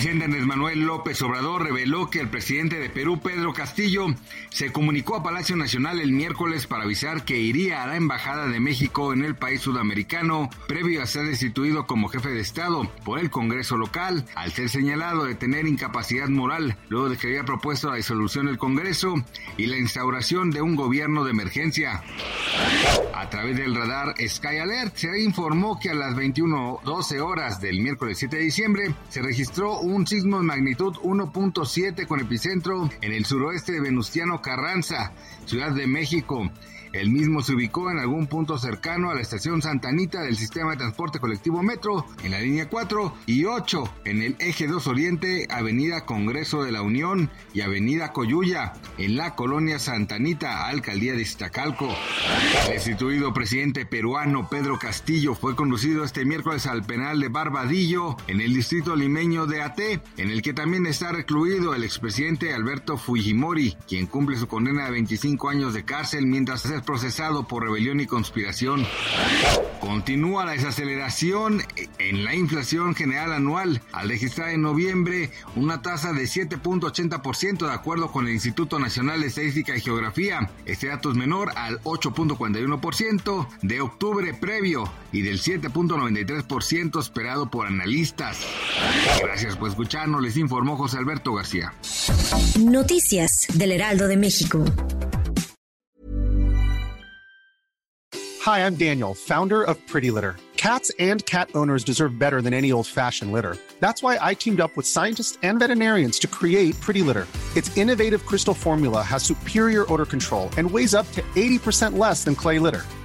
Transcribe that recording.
Presidente Manuel López Obrador reveló que el presidente de Perú, Pedro Castillo, se comunicó a Palacio Nacional el miércoles para avisar que iría a la Embajada de México en el país sudamericano, previo a ser destituido como jefe de Estado por el Congreso local, al ser señalado de tener incapacidad moral, luego de que había propuesto la disolución del Congreso y la instauración de un gobierno de emergencia. A través del radar Sky Alert se informó que a las 21.12 horas del miércoles 7 de diciembre se registró un sismo de magnitud 1.7 con epicentro en el suroeste de Venustiano Carranza, Ciudad de México. El mismo se ubicó en algún punto cercano a la estación Santa Anita del sistema de transporte colectivo Metro, en la línea 4 y 8, en el eje 2 Oriente, Avenida Congreso de la Unión y Avenida Coyuya, en la colonia Santa Anita, Alcaldía de Iztacalco. El destituido presidente peruano Pedro Castillo fue conducido este miércoles al penal de Barbadillo, en el distrito limeño de En el que también está recluido el expresidente Alberto Fujimori, quien cumple su condena de 25 años de cárcel mientras es procesado por rebelión y conspiración. Continúa la desaceleración en la inflación general anual al registrar en noviembre una tasa de 7.80% de acuerdo con el Instituto Nacional de Estadística y Geografía. Este dato es menor al 8.41% de octubre previo y del 7.93% esperado por analistas. Gracias por escucharnos, les informó José Alberto García. Noticias del Heraldo de México. Hi, I'm Daniel, founder of Pretty Litter. Cats and cat owners deserve better than any old fashioned litter. That's why I teamed up with scientists and veterinarians to create Pretty Litter. Its innovative crystal formula has superior odor control and weighs up to 80% less than clay litter.